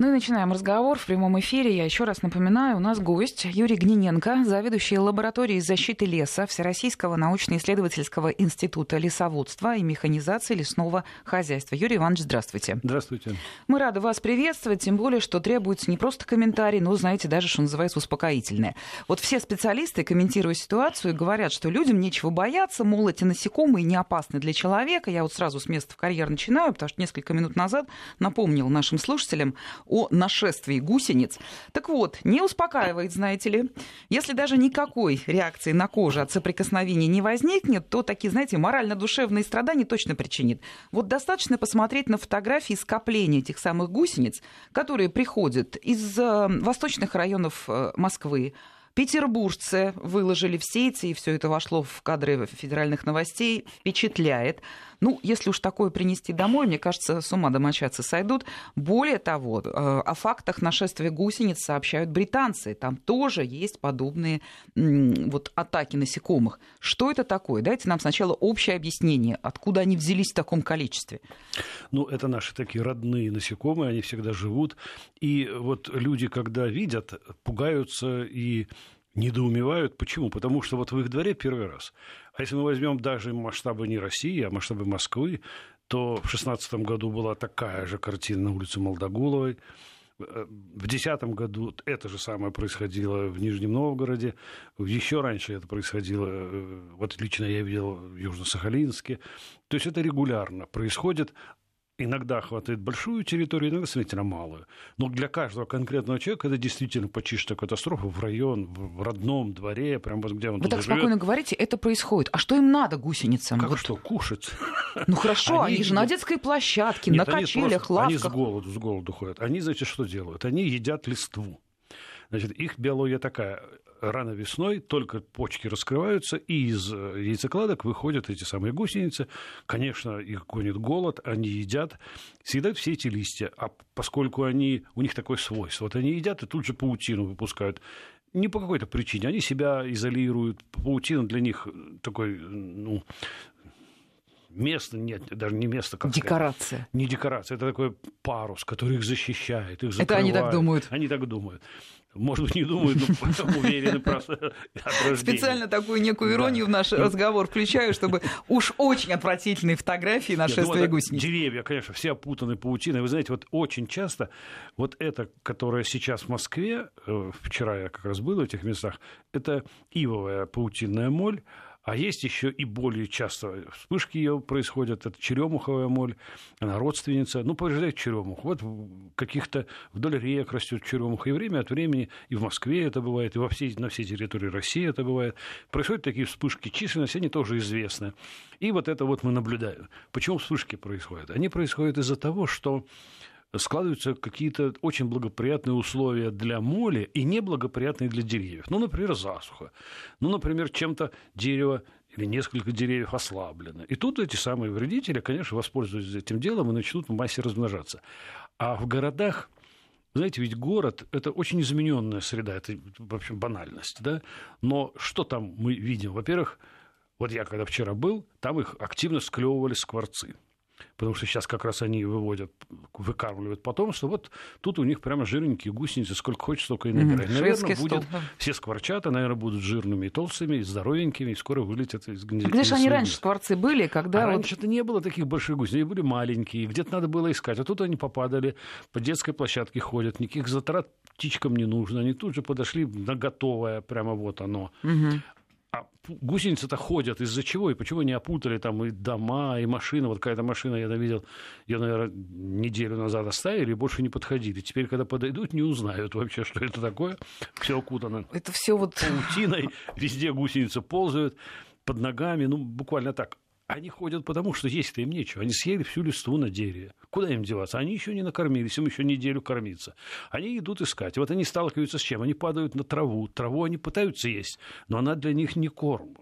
Ну и начинаем разговор в прямом эфире. Я еще раз напоминаю, у нас гость Юрий Гниненко, заведующий лабораторией защиты леса Всероссийского научно-исследовательского института лесоводства и механизации лесного хозяйства. Юрий Иванович, здравствуйте. Здравствуйте. Мы рады вас приветствовать, тем более, что требуется не просто комментарий, но, знаете, даже, что называется, успокоительное. Вот все специалисты, комментируя ситуацию, говорят, что людям нечего бояться, мол, эти насекомые не опасны для человека. Я вот сразу с места в карьер начинаю, потому что несколько минут назад напомнил нашим слушателям о нашествии гусениц. Так вот, не успокаивает, знаете ли. Если даже никакой реакции на кожу от соприкосновения не возникнет, то такие, знаете, морально-душевные страдания точно причинит. Вот достаточно посмотреть на фотографии скопления этих самых гусениц, которые приходят из э, восточных районов э, Москвы, Петербуржцы выложили в сети, и все это вошло в кадры федеральных новостей. Впечатляет. Ну, если уж такое принести домой, мне кажется, с ума домочадцы сойдут. Более того, э, о фактах нашествия гусениц сообщают британцы. Там тоже есть подобные вот атаки насекомых. Что это такое? Дайте нам сначала общее объяснение, откуда они взялись в таком количестве. Ну, это наши такие родные насекомые, они всегда живут. И вот люди, когда видят, пугаются и недоумевают. Почему? Потому что вот в их дворе первый раз. А если мы возьмем даже масштабы не России, а масштабы Москвы, то в 2016 году была такая же картина на улице Молдогуловой. В 2010 году это же самое происходило в Нижнем Новгороде. Еще раньше это происходило, э, вот лично я видел в Южно-Сахалинске. То есть это регулярно происходит иногда хватает большую территорию, иногда сравнительно малую. Но для каждого конкретного человека это действительно почти что катастрофа в район, в родном дворе, прям вот где он Вы так живет. спокойно говорите, это происходит. А что им надо гусеницам? Как вот... что, кушать? Ну хорошо, они, они же на детской площадке, Нет, на качелях, просто, лавках. Они с голоду, с голоду ходят. Они, знаете, что делают? Они едят листву. Значит, их биология такая рано весной только почки раскрываются, и из э, яйцекладок выходят эти самые гусеницы. Конечно, их гонит голод, они едят, съедают все эти листья. А поскольку они, у них такое свойство, вот они едят и тут же паутину выпускают не по какой-то причине. Они себя изолируют. Паутина для них такой, ну, место, нет, даже не место, как Декорация. Не декорация, это такой парус, который их защищает, их закрывает. Это они так думают. Они так думают может быть, не думают, но уверены просто Специально такую некую иронию в наш разговор включаю, чтобы уж очень отвратительные фотографии нашествия гусениц. Деревья, конечно, все опутаны паутиной. Вы знаете, вот очень часто вот это, которое сейчас в Москве, э, вчера я как раз был в этих местах, это ивовая паутинная моль, а есть еще и более часто вспышки ее происходят. Это черемуховая моль, она родственница. Ну, повреждает черемух. Вот каких-то вдоль рек растет черемуха. И время от времени и в Москве это бывает, и во всей, на всей территории России это бывает. Происходят такие вспышки. Численность, они тоже известны. И вот это вот мы наблюдаем. Почему вспышки происходят? Они происходят из-за того, что складываются какие-то очень благоприятные условия для моли и неблагоприятные для деревьев. Ну, например, засуха. Ну, например, чем-то дерево или несколько деревьев ослаблены. И тут эти самые вредители, конечно, воспользуются этим делом и начнут в массе размножаться. А в городах знаете, ведь город – это очень измененная среда, это, в общем, банальность, да? Но что там мы видим? Во-первых, вот я когда вчера был, там их активно склевывали скворцы потому что сейчас как раз они выводят, выкармливают потомство. Вот тут у них прямо жирненькие гусеницы, сколько хочешь, столько и набирай. Наверное, будет, стол, все скворчата, наверное, будут жирными и толстыми, и здоровенькими, и скоро вылетят из гнезда. Же они раньше скворцы были, когда... А вот... раньше-то не было таких больших гусениц, они были маленькие, где-то надо было искать. А тут они попадали, по детской площадке ходят, никаких затрат птичкам не нужно. Они тут же подошли на готовое, прямо вот оно. Угу. А гусеницы-то ходят из-за чего? И почему не опутали там и дома, и машины? Вот какая-то машина, я видел, ее, наверное, неделю назад оставили и больше не подходили. Теперь, когда подойдут, не узнают вообще, что это такое. Все окутано это все вот... паутиной, везде гусеницы ползают под ногами, ну, буквально так. Они ходят потому, что есть-то им нечего. Они съели всю листву на дереве. Куда им деваться? Они еще не накормились, им еще неделю кормиться. Они идут искать. Вот они сталкиваются с чем? Они падают на траву. Траву они пытаются есть, но она для них не корм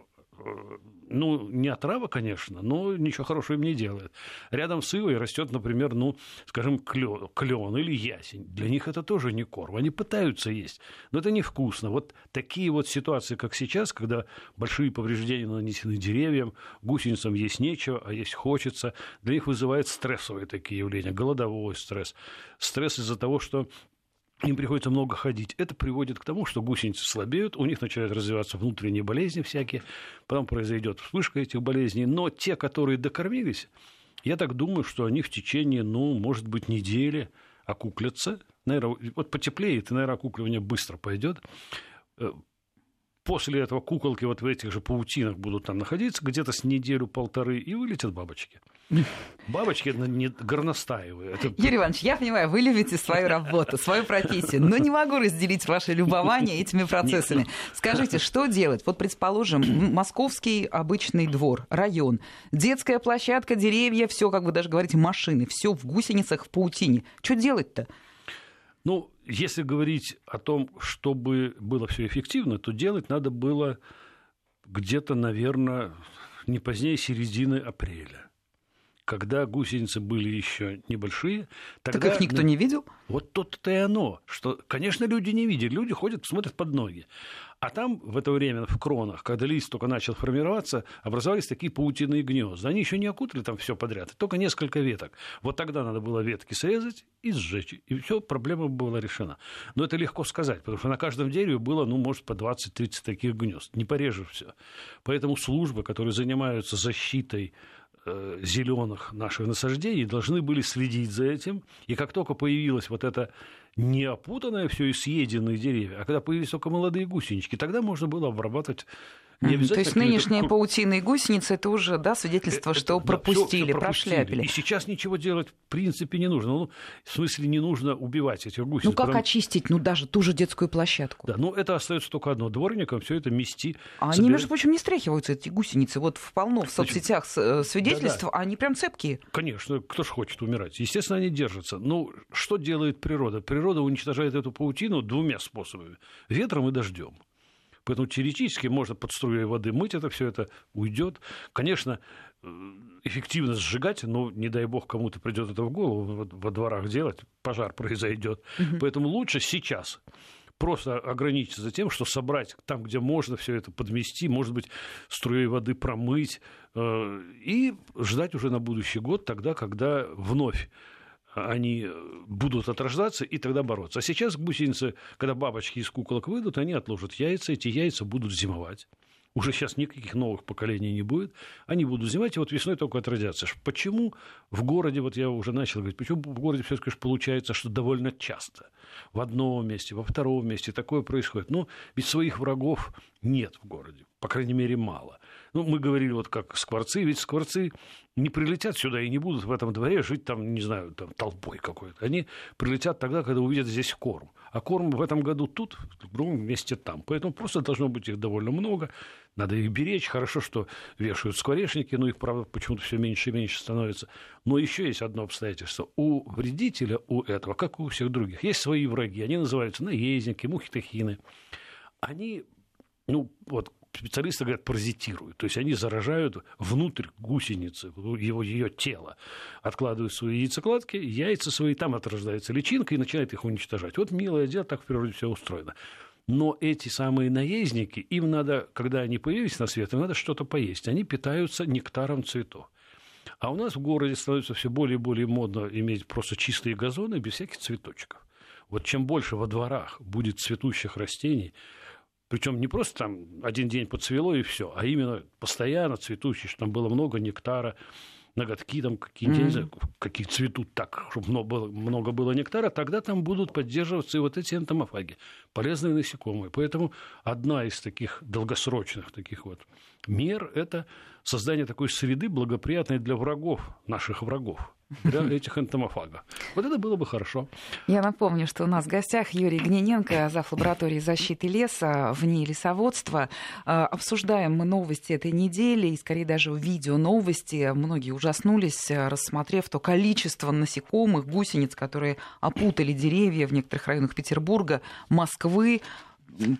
ну, не отрава, конечно, но ничего хорошего им не делает. Рядом с ивой растет, например, ну, скажем, клен, клен или ясень. Для них это тоже не корм. Они пытаются есть, но это невкусно. Вот такие вот ситуации, как сейчас, когда большие повреждения нанесены деревьям, гусеницам есть нечего, а есть хочется, для них вызывает стрессовые такие явления, голодовой стресс. Стресс из-за того, что им приходится много ходить. Это приводит к тому, что гусеницы слабеют, у них начинают развиваться внутренние болезни всякие, потом произойдет вспышка этих болезней. Но те, которые докормились, я так думаю, что они в течение, ну, может быть, недели окуклятся. Наверное, вот потеплеет, и, наверное, окукливание быстро пойдет. После этого куколки вот в этих же паутинах будут там находиться где-то с неделю-полторы, и вылетят бабочки. Бабочки это не горностаевые. Это... Юрий Иванович, я понимаю, вы любите свою работу, свою профессию, но не могу разделить ваше любование этими процессами. Нет. Ну, Скажите, что делать? Вот, предположим, московский обычный двор, район, детская площадка, деревья, все, как вы даже говорите, машины, все в гусеницах, в паутине. Что делать-то? Ну, если говорить о том, чтобы было все эффективно, то делать надо было где-то, наверное, не позднее середины апреля когда гусеницы были еще небольшие. Тогда, так их никто не видел? Вот то-то и оно, что, конечно, люди не видят, люди ходят, смотрят под ноги. А там в это время в кронах, когда лист только начал формироваться, образовались такие паутиные гнезда. Они еще не окутали там все подряд, только несколько веток. Вот тогда надо было ветки срезать и сжечь, и все, проблема была решена. Но это легко сказать, потому что на каждом дереве было, ну, может, по 20-30 таких гнезд. Не порежешь все. Поэтому службы, которые занимаются защитой Э, зеленых наших насаждений должны были следить за этим. И как только появилось вот это не опутанное все и съеденные деревья, а когда появились только молодые гусенички, тогда можно было обрабатывать не То есть нынешняя паутина и гусеницы это уже да, свидетельство, это, что да, пропустили, все, все прошляпили. И сейчас ничего делать в принципе не нужно. Ну, в смысле, не нужно убивать этих гусениц. Ну как потому... очистить, ну даже ту же детскую площадку? Да, ну это остается только одно. Дворникам все это мести. А собирать... они, между прочим, не стряхиваются, эти гусеницы. Вот полно в соцсетях э, свидетельств, да, да. они прям цепкие. Конечно, кто же хочет умирать. Естественно, они держатся. Ну, что делает природа? Природа уничтожает эту паутину двумя способами. Ветром и дождем. Поэтому теоретически можно под струей воды мыть это все, это уйдет. Конечно, э, эффективно сжигать, но не дай бог кому-то придет это в голову во дворах делать, пожар произойдет. Угу. Поэтому лучше сейчас просто ограничиться тем, что собрать там, где можно все это подмести, может быть, струей воды промыть, э, и ждать уже на будущий год, тогда, когда вновь они э, будут отрождаться и тогда бороться. А сейчас гусеницы, когда бабочки из куколок выйдут, они отложат яйца, эти яйца будут зимовать. Уже сейчас никаких новых поколений не будет. Они будут зимовать, и вот весной только отродятся. Почему в городе, вот я уже начал говорить, почему в городе все-таки получается, что довольно часто в одном месте, во втором месте такое происходит? Ну, ведь своих врагов нет в городе, по крайней мере, мало. Ну, мы говорили вот как скворцы, ведь скворцы не прилетят сюда и не будут в этом дворе жить там, не знаю, там, толпой какой-то. Они прилетят тогда, когда увидят здесь корм. А корм в этом году тут, в другом месте там. Поэтому просто должно быть их довольно много. Надо их беречь. Хорошо, что вешают скворечники, но их, правда, почему-то все меньше и меньше становится. Но еще есть одно обстоятельство. У вредителя, у этого, как и у всех других, есть свои враги. Они называются наездники, мухи-тахины. Они ну, вот специалисты говорят, паразитируют. То есть они заражают внутрь гусеницы, его, ее тело. Откладывают свои яйцекладки, яйца свои, там отрождается личинка и начинает их уничтожать. Вот милое дело, так в природе все устроено. Но эти самые наездники, им надо, когда они появились на свет, им надо что-то поесть. Они питаются нектаром цветов. А у нас в городе становится все более и более модно иметь просто чистые газоны без всяких цветочков. Вот чем больше во дворах будет цветущих растений, причем не просто там один день подцвело и все, а именно постоянно цветущий, что там было много нектара, ноготки там какие-нибудь, mm-hmm. какие цветут так, чтобы много было, много было нектара, тогда там будут поддерживаться и вот эти энтомофаги, полезные насекомые. Поэтому одна из таких долгосрочных таких вот мер – это создание такой среды, благоприятной для врагов, наших врагов для этих энтомофагов. Вот это было бы хорошо. Я напомню, что у нас в гостях Юрий Гнененко, зав. лаборатории защиты леса в ней лесоводства. А, обсуждаем мы новости этой недели, и скорее даже видео новости. Многие ужаснулись, рассмотрев то количество насекомых, гусениц, которые опутали деревья в некоторых районах Петербурга, Москвы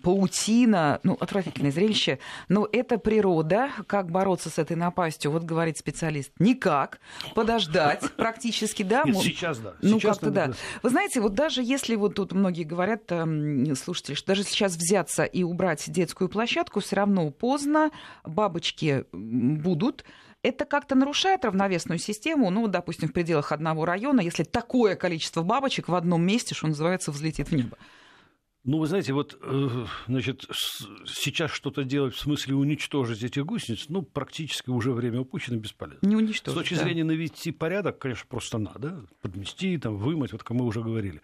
паутина, ну, отвратительное зрелище, но это природа. Как бороться с этой напастью? Вот говорит специалист, никак. Подождать практически, да? Нет, сейчас да. Ну, сейчас как-то да. Вы знаете, вот даже если вот тут многие говорят, эм, слушатели, что даже сейчас взяться и убрать детскую площадку, все равно поздно, бабочки будут, это как-то нарушает равновесную систему, ну, допустим, в пределах одного района, если такое количество бабочек в одном месте, что называется, взлетит в небо. Ну, вы знаете, вот, э, значит, сейчас что-то делать в смысле уничтожить этих гусениц, ну, практически уже время упущено, бесполезно. Не уничтожить, С точки да. зрения навести порядок, конечно, просто надо подмести, там, вымыть, вот как мы уже говорили.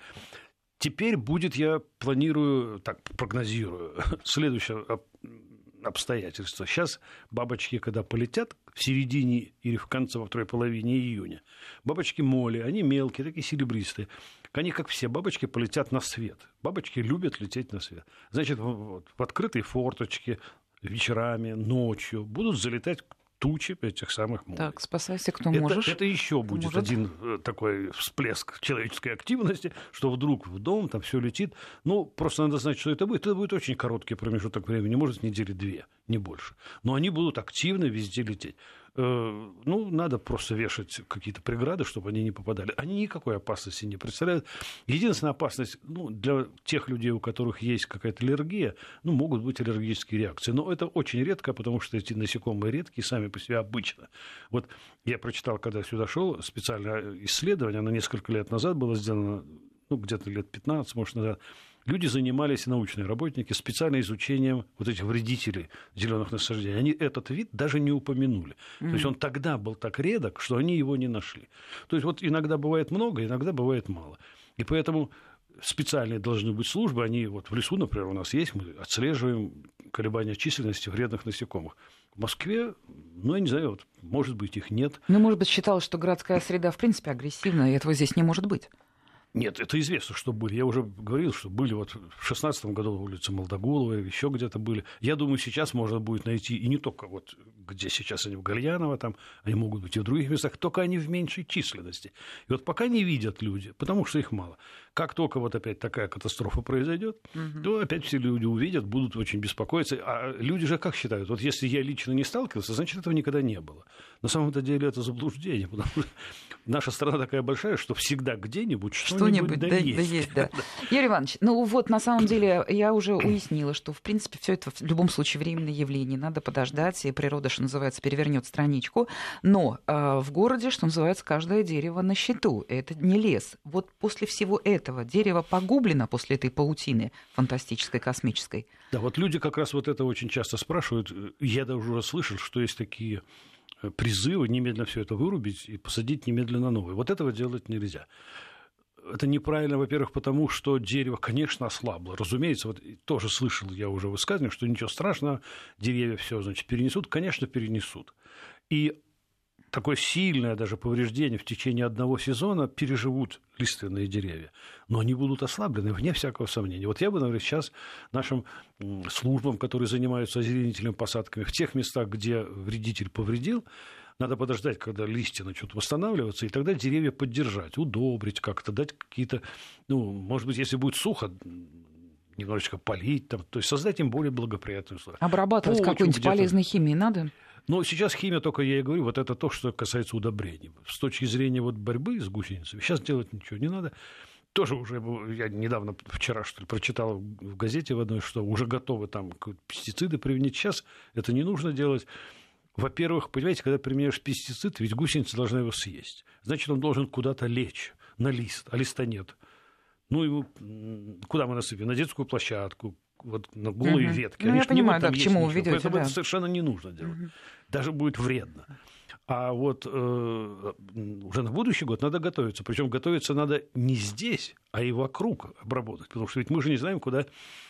Теперь будет, я планирую, так, прогнозирую, следующее обстоятельство. Сейчас бабочки, когда полетят в середине или в конце, во второй половине июня, бабочки моли, они мелкие, такие серебристые, они, как все бабочки, полетят на свет. Бабочки любят лететь на свет. Значит, вот, в открытой форточке вечерами, ночью будут залетать тучи этих самых молей. Так, спасайся, кто это, может. Это еще будет может. один э, такой всплеск человеческой активности, что вдруг в дом там все летит. Ну, просто надо знать, что это будет. Это будет очень короткий промежуток времени, может, недели две, не больше. Но они будут активно везде лететь. Э, ну, надо просто вешать какие-то преграды, чтобы они не попадали. Они никакой опасности не представляют. Единственная опасность ну, для тех людей, у которых есть какая-то аллергия, ну, могут быть аллергические реакции. Но это очень редко, потому что эти насекомые редкие сами по себе обычно. Вот я прочитал, когда сюда шел, специальное исследование, оно несколько лет назад было сделано, ну, где-то лет 15, может, назад, люди занимались, научные работники, специально изучением вот этих вредителей зеленых насаждений. Они этот вид даже не упомянули. Mm-hmm. То есть он тогда был так редок, что они его не нашли. То есть вот иногда бывает много, иногда бывает мало. И поэтому специальные должны быть службы, они вот в лесу, например, у нас есть, мы отслеживаем колебания численности вредных насекомых. В Москве, ну, я не знаю, вот, может быть, их нет. Ну, может быть, считалось, что городская среда, в принципе, агрессивна, и этого здесь не может быть. Нет, это известно, что были. Я уже говорил, что были вот в шестнадцатом году улицы Молдогулова, еще где-то были. Я думаю, сейчас можно будет найти, и не только вот где сейчас они в Гальяново, там, они могут быть и в других местах, только они в меньшей численности. И вот пока не видят люди, потому что их мало. Как только вот опять такая катастрофа произойдет, угу. то опять все люди увидят, будут очень беспокоиться. А люди же как считают? Вот если я лично не сталкивался, значит, этого никогда не было. На самом-то деле это заблуждение, потому что наша страна такая большая, что всегда где-нибудь что-нибудь, что-нибудь да, да, есть. Да есть да. Юрий Иванович, ну вот на самом деле я уже уяснила, что в принципе все это в любом случае временное явление. Надо подождать, и природа, что называется, перевернет страничку. Но э, в городе, что называется, каждое дерево на счету. Это не лес. Вот после всего этого этого. Дерево погублено после этой паутины фантастической, космической. Да, вот люди как раз вот это очень часто спрашивают. Я даже уже слышал, что есть такие э, призывы немедленно все это вырубить и посадить немедленно новое. Вот этого делать нельзя. Это неправильно, во-первых, потому что дерево, конечно, ослабло. Разумеется, вот тоже слышал я уже высказывание, что ничего страшного, деревья все, значит, перенесут. Конечно, перенесут. И такое сильное даже повреждение в течение одного сезона переживут лиственные деревья. Но они будут ослаблены, вне всякого сомнения. Вот я бы, наверное, сейчас нашим службам, которые занимаются озеленительными посадками, в тех местах, где вредитель повредил, надо подождать, когда листья начнут восстанавливаться, и тогда деревья поддержать, удобрить как-то, дать какие-то, ну, может быть, если будет сухо, немножечко полить, там, то есть создать им более благоприятные условия. Обрабатывать какой-нибудь полезной химией надо? Но сейчас химия, только я и говорю, вот это то, что касается удобрений. С точки зрения вот борьбы с гусеницами, сейчас делать ничего не надо. Тоже уже, я недавно, вчера, что ли, прочитал в газете в одной, что уже готовы там пестициды применить. Сейчас это не нужно делать. Во-первых, понимаете, когда применяешь пестицид, ведь гусеница должна его съесть. Значит, он должен куда-то лечь на лист, а листа нет. Ну, его, куда мы насыпем? На детскую площадку, вот на голые угу. ветки. Ну, Они я понимаю, да, к чему вы ведете. Поэтому да. это совершенно не нужно делать. Угу. Даже будет вредно. А вот э, уже на будущий год надо готовиться. Причем готовиться надо не здесь, а и вокруг обработать. Потому что ведь мы же не знаем, куда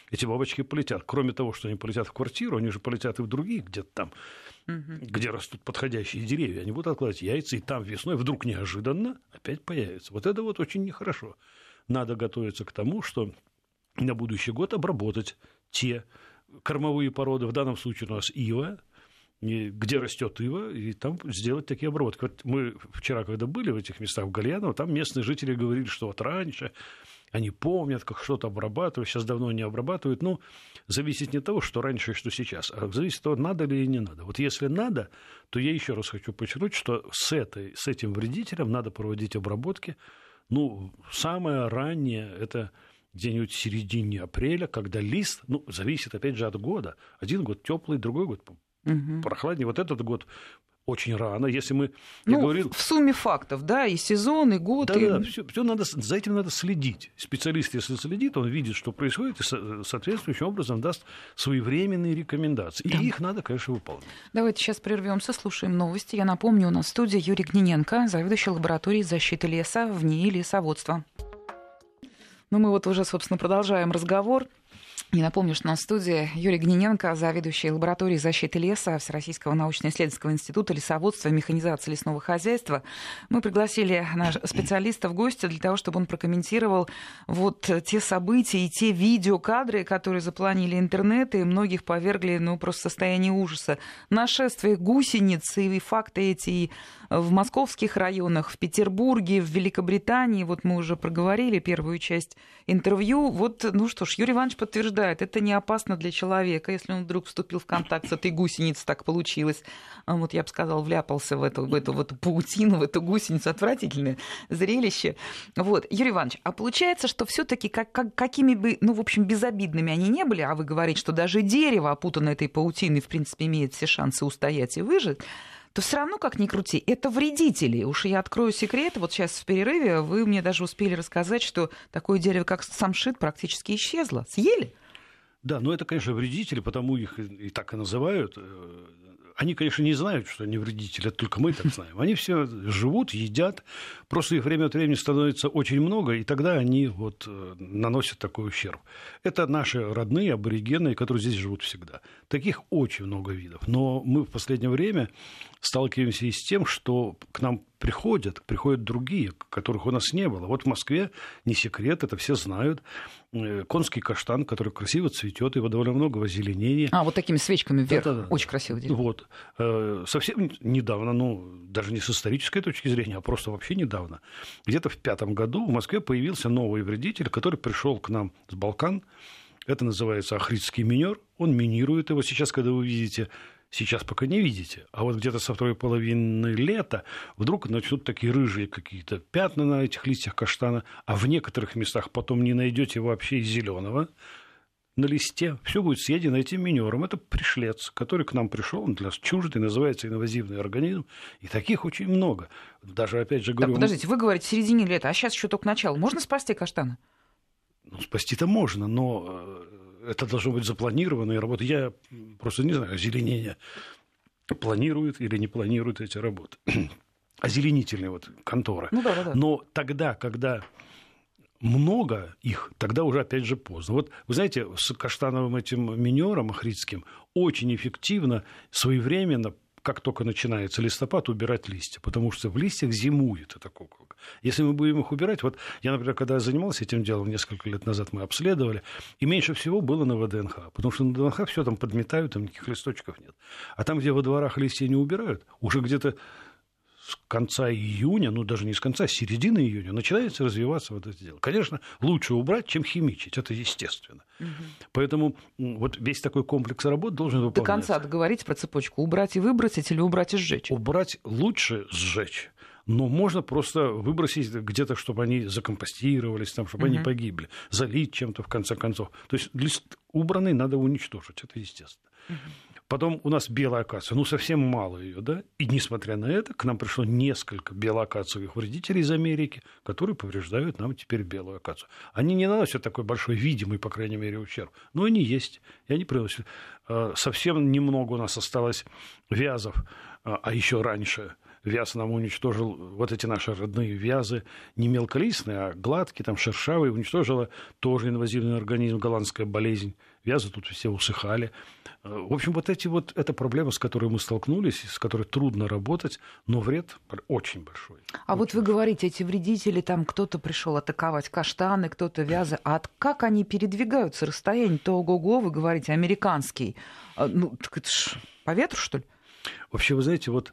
эти бабочки полетят. Кроме того, что они полетят в квартиру, они же полетят и в другие где-то там, угу. где растут подходящие деревья. Они будут откладывать яйца, и там весной вдруг неожиданно опять появится. Вот это вот очень нехорошо. Надо готовиться к тому, что на будущий год обработать те кормовые породы, в данном случае у нас ива, где растет ива, и там сделать такие обработки. Вот мы вчера, когда были в этих местах в Гальяново, там местные жители говорили, что вот раньше они помнят, как что-то обрабатывают, сейчас давно не обрабатывают. Ну, зависит не от того, что раньше и что сейчас, а зависит от того, надо ли или не надо. Вот если надо, то я еще раз хочу подчеркнуть, что с, этой, с этим вредителем надо проводить обработки. Ну, самое раннее – это где-нибудь в середине апреля, когда лист, ну, зависит, опять же, от года. Один год теплый, другой год угу. прохладнее. Вот этот год очень рано. Если мы, ну, говорил... в сумме фактов, да, и сезон, и год. Да, и... да, все, все надо, за этим надо следить. Специалист, если следит, он видит, что происходит, и соответствующим образом даст своевременные рекомендации. Да. И их надо, конечно, выполнять. Давайте сейчас прервемся, слушаем новости. Я напомню, у нас в студии Юрий Гниненко, заведующий лабораторией защиты леса в НИИ лесоводства. Ну, мы вот уже, собственно, продолжаем разговор. И напомню, что на студии Юрий Гниненко, заведующий лабораторией защиты леса Всероссийского научно-исследовательского института лесоводства и механизации лесного хозяйства. Мы пригласили наш специалиста в гости для того, чтобы он прокомментировал вот те события и те видеокадры, которые запланили интернет, и многих повергли ну, просто состояние ужаса. Нашествие гусениц и факты эти в московских районах, в Петербурге, в Великобритании. Вот мы уже проговорили первую часть интервью. Вот, ну что ж, Юрий Иванович подтверждает, это не опасно для человека, если он вдруг вступил в контакт с этой гусеницей, так получилось. А вот я бы сказал, вляпался в эту, в эту, в паутину, в эту гусеницу. Отвратительное зрелище. Вот, Юрий Иванович, а получается, что все таки как, как, какими бы, ну, в общем, безобидными они не были, а вы говорите, что даже дерево, опутанное этой паутиной, в принципе, имеет все шансы устоять и выжить, то все равно, как ни крути, это вредители. Уж я открою секрет. Вот сейчас в перерыве вы мне даже успели рассказать, что такое дерево, как самшит, практически исчезло. Съели? Да, но это, конечно, вредители, потому их и так и называют. Они, конечно, не знают, что они вредители, это только мы так знаем. Они все живут, едят, просто их время от времени становится очень много, и тогда они вот э, наносят такой ущерб. Это наши родные аборигены, которые здесь живут всегда. Таких очень много видов. Но мы в последнее время сталкиваемся и с тем, что к нам приходят, приходят другие, которых у нас не было. Вот в Москве, не секрет, это все знают, э, конский каштан, который красиво цветет, его довольно много в озеленении. А, вот такими свечками вверх, да, да, да. очень красиво дерево. Вот. Э, совсем недавно, ну, даже не с исторической точки зрения, а просто вообще недавно, где-то в пятом году в Москве появился новый вредитель, который пришел к нам с Балкан, это называется ахридский минер. Он минирует его. Сейчас, когда вы видите Сейчас пока не видите. А вот где-то со второй половины лета вдруг начнут такие рыжие какие-то пятна на этих листьях каштана, а в некоторых местах потом не найдете вообще зеленого на листе. Все будет съедено этим минером. Это пришлец, который к нам пришел, он для нас чуждый, называется инвазивный организм. И таких очень много. Даже, опять же, говорю... Так, подождите, вы говорите в середине лета, а сейчас еще только начало. Можно спасти каштаны? Ну, спасти-то можно, но э, это должно быть запланированная работа. Я просто не знаю, озеленение планирует или не планирует эти работы. Озеленительные вот конторы. Ну, да, да, да. Но тогда, когда много их, тогда уже опять же поздно. Вот вы знаете, с каштановым этим минером ахридским очень эффективно, своевременно как только начинается листопад, убирать листья, потому что в листьях зимует эта куколка. Если мы будем их убирать, вот я, например, когда занимался этим делом несколько лет назад, мы обследовали, и меньше всего было на ВДНХ, потому что на ВДНХ все там подметают, там никаких листочков нет. А там, где во дворах листья не убирают, уже где-то с конца июня, ну даже не с конца, а с середины июня начинается развиваться вот это дело. Конечно, лучше убрать, чем химичить, это естественно. Угу. Поэтому вот весь такой комплекс работ должен выполняться. До конца договорить про цепочку, убрать и выбросить или убрать и сжечь? Убрать лучше сжечь но можно просто выбросить где-то, чтобы они закомпостировались, там, чтобы угу. они погибли, залить чем-то в конце концов. То есть лист убранный надо уничтожить, это естественно. Угу. Потом у нас белая акация, ну совсем мало ее, да, и несмотря на это, к нам пришло несколько белоакациевых вредителей из Америки, которые повреждают нам теперь белую акацию. Они не наносят такой большой видимый, по крайней мере, ущерб, но они есть, и они приносят. А, совсем немного у нас осталось вязов, а, а еще раньше вяз нам уничтожил вот эти наши родные вязы, не мелколистные, а гладкие, там шершавые, уничтожила тоже инвазивный организм, голландская болезнь. Вязы тут все усыхали. В общем, вот эти вот, эта проблема, с которой мы столкнулись, с которой трудно работать, но вред очень большой. А очень вот вы говорите, эти вредители, там кто-то пришел атаковать каштаны, кто-то вязы. А как они передвигаются? Расстояние-то ого-го, вы говорите, американский. А, ну, так это ж по ветру, что ли? Вообще, вы знаете, вот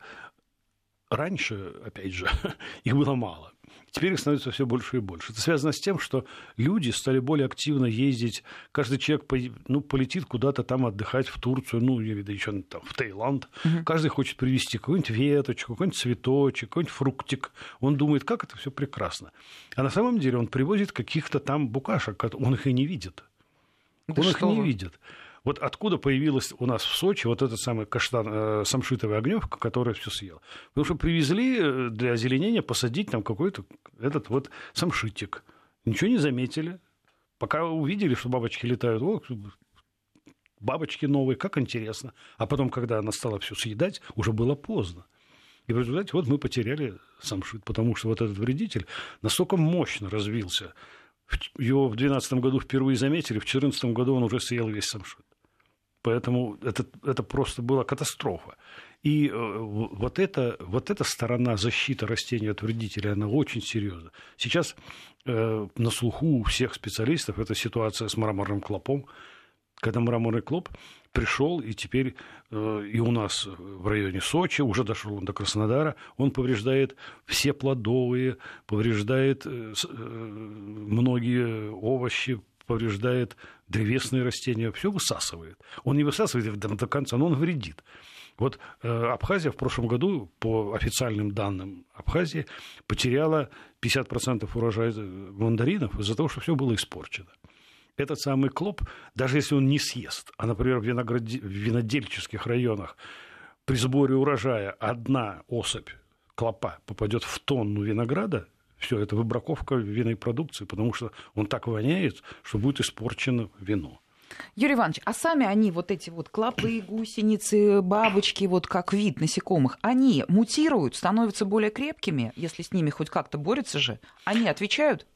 раньше, опять же, их было мало. Теперь их становится все больше и больше. Это связано с тем, что люди стали более активно ездить. Каждый человек ну, полетит куда-то там отдыхать в Турцию, ну, или да еще там, в Таиланд. Угу. Каждый хочет привезти какую-нибудь веточку, какой-нибудь цветочек, какой-нибудь фруктик. Он думает, как это все прекрасно. А на самом деле он привозит каких-то там букашек, он их и не видит. Да он их не вы? видит. Вот откуда появилась у нас в Сочи вот этот самый каштан, э, самшитовая огневка, которая все съела. Потому что привезли э, для озеленения посадить там какой-то этот вот самшитик. Ничего не заметили. Пока увидели, что бабочки летают, о, бабочки новые, как интересно. А потом, когда она стала все съедать, уже было поздно. И в результате вот мы потеряли самшит, потому что вот этот вредитель настолько мощно развился. Его в 2012 году впервые заметили, в 2014 году он уже съел весь самшит. Поэтому это, это просто была катастрофа. И э, вот, это, вот эта сторона защиты растений от вредителей, она очень серьезна. Сейчас э, на слуху у всех специалистов эта ситуация с мраморным клопом, когда мраморный клоп пришел, и теперь э, и у нас в районе Сочи, уже дошел он до Краснодара, он повреждает все плодовые, повреждает э, э, многие овощи, повреждает древесные растения, все высасывает. Он не высасывает до конца, но он вредит. Вот э, Абхазия в прошлом году, по официальным данным Абхазии, потеряла 50% урожая мандаринов из-за того, что все было испорчено. Этот самый клоп, даже если он не съест, а, например, в, винограде... в винодельческих районах при сборе урожая одна особь клопа попадет в тонну винограда, все, это выбраковка винной продукции, потому что он так воняет, что будет испорчено вино. Юрий Иванович, а сами они, вот эти вот клопы, гусеницы, бабочки, вот как вид насекомых, они мутируют, становятся более крепкими, если с ними хоть как-то борются же? Они отвечают?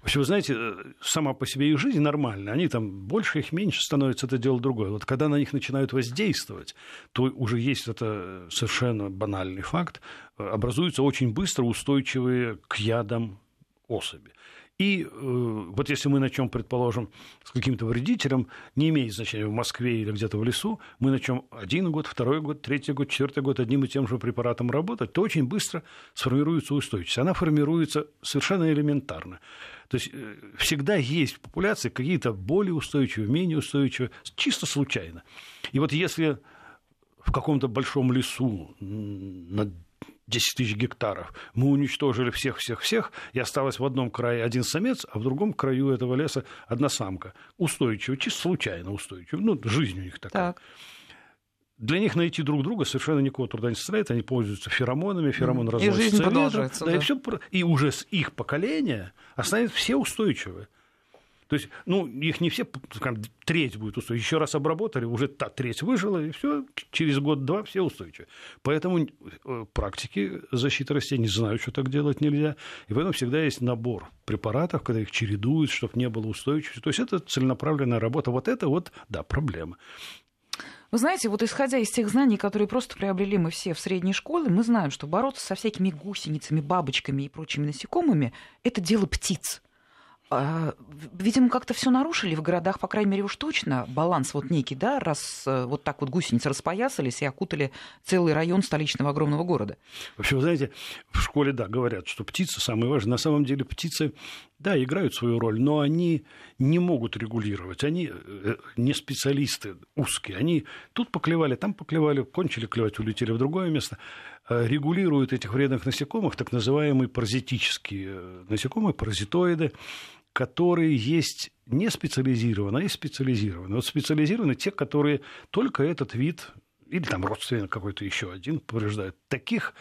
Вообще, вы знаете, э, сама по себе их жизнь нормальная. Они там больше, их меньше становится, это дело другое. Вот когда на них начинают воздействовать, то уже есть это совершенно банальный факт. Э, образуются очень быстро устойчивые к ядам особи. И э, вот если мы начнем, предположим, с каким-то вредителем, не имеет значения в Москве или где-то в лесу, мы начнем один год, второй год, третий год, четвертый год одним и тем же препаратом работать, то очень быстро сформируется устойчивость. Она формируется совершенно элементарно. То есть э, всегда есть в популяции какие-то более устойчивые, менее устойчивые, чисто случайно. И вот если в каком-то большом лесу на 10 тысяч гектаров. Мы уничтожили всех-всех-всех, и осталось в одном крае один самец, а в другом краю этого леса одна самка. Устойчиво, чисто случайно устойчиво. Ну, жизнь у них такая. Так. Для них найти друг друга совершенно никакого труда не составляет. Они пользуются феромонами, феромон mm. разводится. И жизнь продолжается. Да, да. И, всё, и уже с их поколения останется все устойчивые. То есть, ну, их не все, скажем, треть будет устойчива. Еще раз обработали, уже та треть выжила, и все, через год-два все устойчивы. Поэтому э, практики защиты растений знают, что так делать нельзя. И поэтому всегда есть набор препаратов, когда их чередуют, чтобы не было устойчивости. То есть это целенаправленная работа. Вот это вот, да, проблема. Вы знаете, вот исходя из тех знаний, которые просто приобрели мы все в средней школе, мы знаем, что бороться со всякими гусеницами, бабочками и прочими насекомыми – это дело птиц. А, видимо, как-то все нарушили в городах, по крайней мере, уж точно баланс вот некий, да, раз э, вот так вот гусеницы распоясались и окутали целый район столичного огромного города. Вообще, вы знаете, в школе, да, говорят, что птицы самые важные. На самом деле птицы, да, играют свою роль, но они не могут регулировать. Они э, не специалисты узкие. Они тут поклевали, там поклевали, кончили клевать, улетели в другое место э, регулируют этих вредных насекомых, так называемые паразитические насекомые, паразитоиды, которые есть не специализированные, а есть специализированные. Вот специализированные те, которые только этот вид или там родственник какой-то еще один повреждают. Таких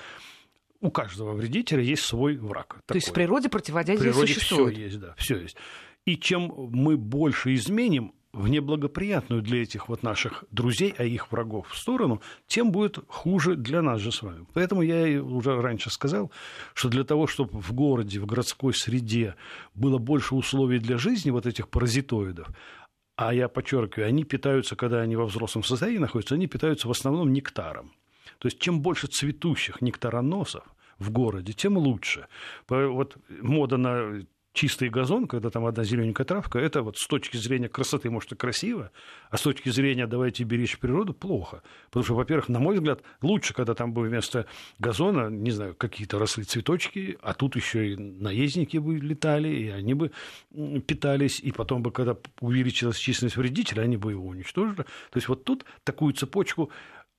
у каждого вредителя есть свой враг. То такой. есть в природе противодействие в природе существует? Все есть, да, все есть. И чем мы больше изменим в неблагоприятную для этих вот наших друзей, а их врагов в сторону, тем будет хуже для нас же с вами. Поэтому я уже раньше сказал, что для того, чтобы в городе, в городской среде было больше условий для жизни вот этих паразитоидов, а я подчеркиваю, они питаются, когда они во взрослом состоянии находятся, они питаются в основном нектаром. То есть чем больше цветущих нектароносов в городе, тем лучше. Вот мода на чистый газон, когда там одна зелененькая травка, это вот с точки зрения красоты, может, и красиво, а с точки зрения давайте беречь природу, плохо. Потому что, во-первых, на мой взгляд, лучше, когда там бы вместо газона, не знаю, какие-то росли цветочки, а тут еще и наездники бы летали, и они бы питались, и потом бы, когда увеличилась численность вредителей, они бы его уничтожили. То есть вот тут такую цепочку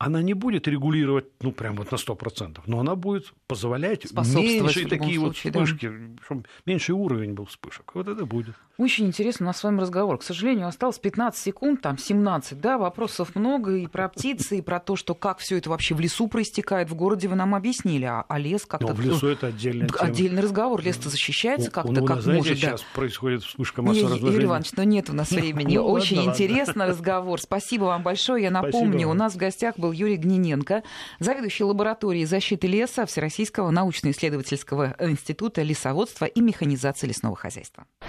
она не будет регулировать, ну, прям вот на 100%, но она будет позволять меньше такие случае, вот вспышки, да. чтобы меньший уровень был вспышек. Вот это будет. Очень интересно у нас с вами разговор. К сожалению, осталось 15 секунд, там 17, да, вопросов много и про птицы, и про то, что как все это вообще в лесу проистекает, в городе вы нам объяснили, а, а лес как-то... Но в лесу это отдельная тема. Отдельный разговор, лес-то защищается как-то, ну, как знаете, может. сейчас да. происходит вспышка массоразложения. Юрий Иванович, но нет у нас времени. Ну, Очень интересный разговор. Спасибо вам большое. Я напомню, у нас в гостях был Юрий Гниненко, заведующий лабораторией защиты леса Всероссийского научно-исследовательского института лесоводства и механизации лесного хозяйства.